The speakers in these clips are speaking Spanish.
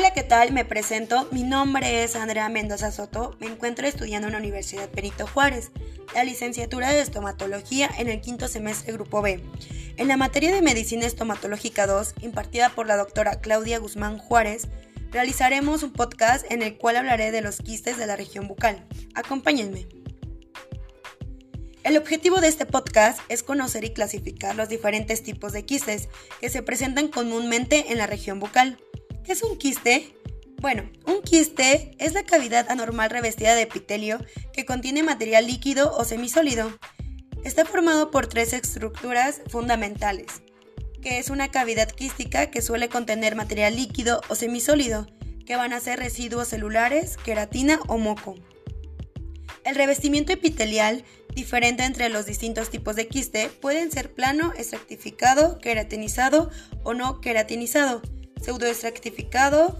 Hola, ¿qué tal? Me presento. Mi nombre es Andrea Mendoza Soto. Me encuentro estudiando en la Universidad Perito Juárez, la licenciatura de estomatología en el quinto semestre Grupo B. En la materia de Medicina Estomatológica 2, impartida por la doctora Claudia Guzmán Juárez, realizaremos un podcast en el cual hablaré de los quistes de la región bucal. Acompáñenme. El objetivo de este podcast es conocer y clasificar los diferentes tipos de quistes que se presentan comúnmente en la región bucal. ¿Qué es un quiste? Bueno, un quiste es la cavidad anormal revestida de epitelio que contiene material líquido o semisólido. Está formado por tres estructuras fundamentales, que es una cavidad quística que suele contener material líquido o semisólido, que van a ser residuos celulares, queratina o moco. El revestimiento epitelial, diferente entre los distintos tipos de quiste, pueden ser plano, estratificado, queratinizado o no queratinizado pseudoestratificado,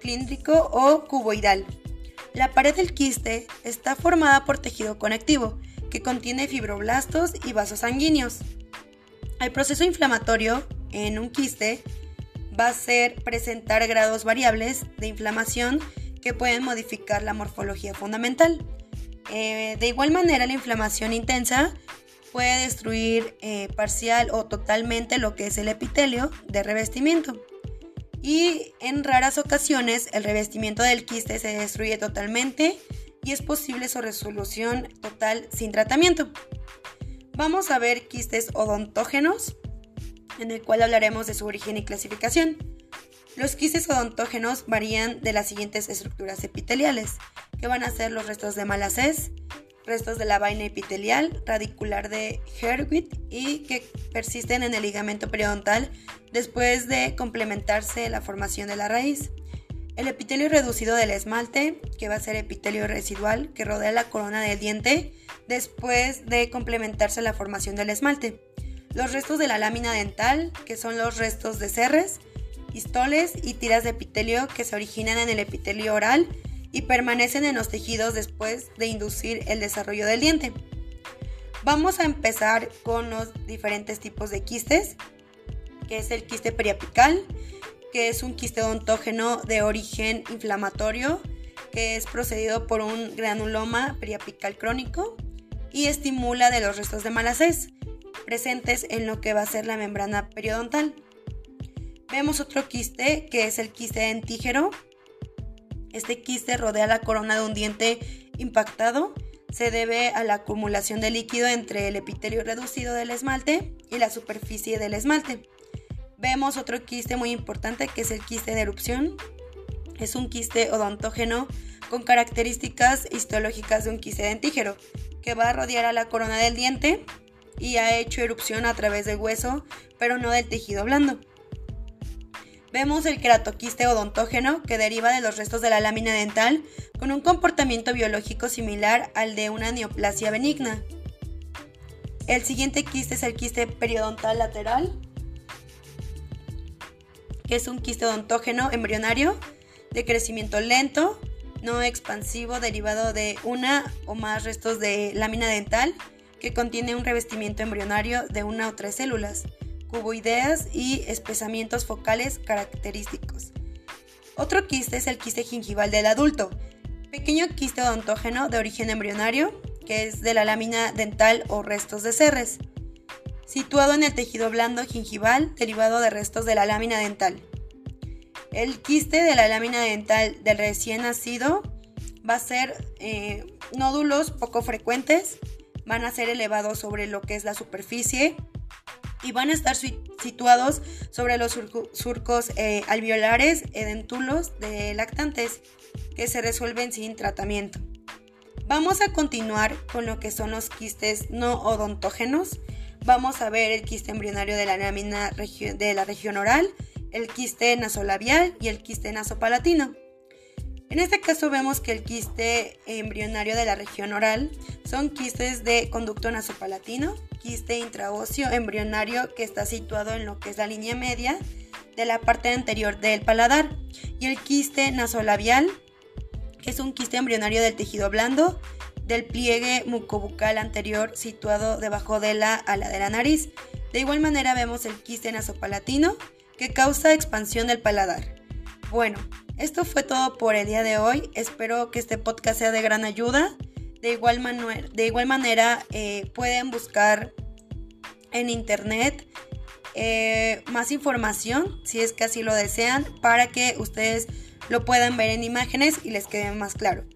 clíndrico o cuboidal. La pared del quiste está formada por tejido conectivo, que contiene fibroblastos y vasos sanguíneos. El proceso inflamatorio en un quiste va a ser presentar grados variables de inflamación que pueden modificar la morfología fundamental. Eh, de igual manera, la inflamación intensa puede destruir eh, parcial o totalmente lo que es el epitelio de revestimiento y en raras ocasiones el revestimiento del quiste se destruye totalmente y es posible su resolución total sin tratamiento. Vamos a ver quistes odontógenos, en el cual hablaremos de su origen y clasificación. Los quistes odontógenos varían de las siguientes estructuras epiteliales, que van a ser los restos de malaces, restos de la vaina epitelial radicular de Herwit y que persisten en el ligamento periodontal después de complementarse la formación de la raíz. El epitelio reducido del esmalte, que va a ser epitelio residual que rodea la corona del diente después de complementarse la formación del esmalte. Los restos de la lámina dental, que son los restos de cerres, histoles y tiras de epitelio que se originan en el epitelio oral y permanecen en los tejidos después de inducir el desarrollo del diente. Vamos a empezar con los diferentes tipos de quistes, que es el quiste periapical, que es un quiste odontógeno de origen inflamatorio, que es procedido por un granuloma periapical crónico y estimula de los restos de malaces presentes en lo que va a ser la membrana periodontal. Vemos otro quiste que es el quiste dentígero, este quiste rodea la corona de un diente impactado. Se debe a la acumulación de líquido entre el epitelio reducido del esmalte y la superficie del esmalte. Vemos otro quiste muy importante que es el quiste de erupción. Es un quiste odontógeno con características histológicas de un quiste dentígero que va a rodear a la corona del diente y ha hecho erupción a través del hueso, pero no del tejido blando. Vemos el queratoquiste odontógeno que deriva de los restos de la lámina dental con un comportamiento biológico similar al de una neoplasia benigna. El siguiente quiste es el quiste periodontal lateral, que es un quiste odontógeno embrionario de crecimiento lento, no expansivo, derivado de una o más restos de lámina dental que contiene un revestimiento embrionario de una o tres células cuboideas y espesamientos focales característicos. Otro quiste es el quiste gingival del adulto, pequeño quiste odontógeno de origen embrionario, que es de la lámina dental o restos de cerres, situado en el tejido blando gingival derivado de restos de la lámina dental. El quiste de la lámina dental del recién nacido va a ser eh, nódulos poco frecuentes, van a ser elevados sobre lo que es la superficie y van a estar situados sobre los surcos eh, alveolares edentulos de lactantes que se resuelven sin tratamiento. Vamos a continuar con lo que son los quistes no odontógenos. Vamos a ver el quiste embrionario de la lámina de la región oral, el quiste nasolabial y el quiste nasopalatino. En este caso vemos que el quiste embrionario de la región oral son quistes de conducto nasopalatino, quiste intraóseo embrionario que está situado en lo que es la línea media de la parte anterior del paladar y el quiste nasolabial que es un quiste embrionario del tejido blando del pliegue mucobucal anterior situado debajo de la ala de la nariz. De igual manera vemos el quiste nasopalatino que causa expansión del paladar. Bueno, esto fue todo por el día de hoy. Espero que este podcast sea de gran ayuda. De igual, de igual manera, eh, pueden buscar en internet eh, más información, si es que así lo desean, para que ustedes lo puedan ver en imágenes y les quede más claro.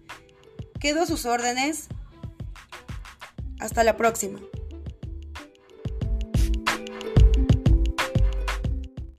Quedo sus órdenes. Hasta la próxima.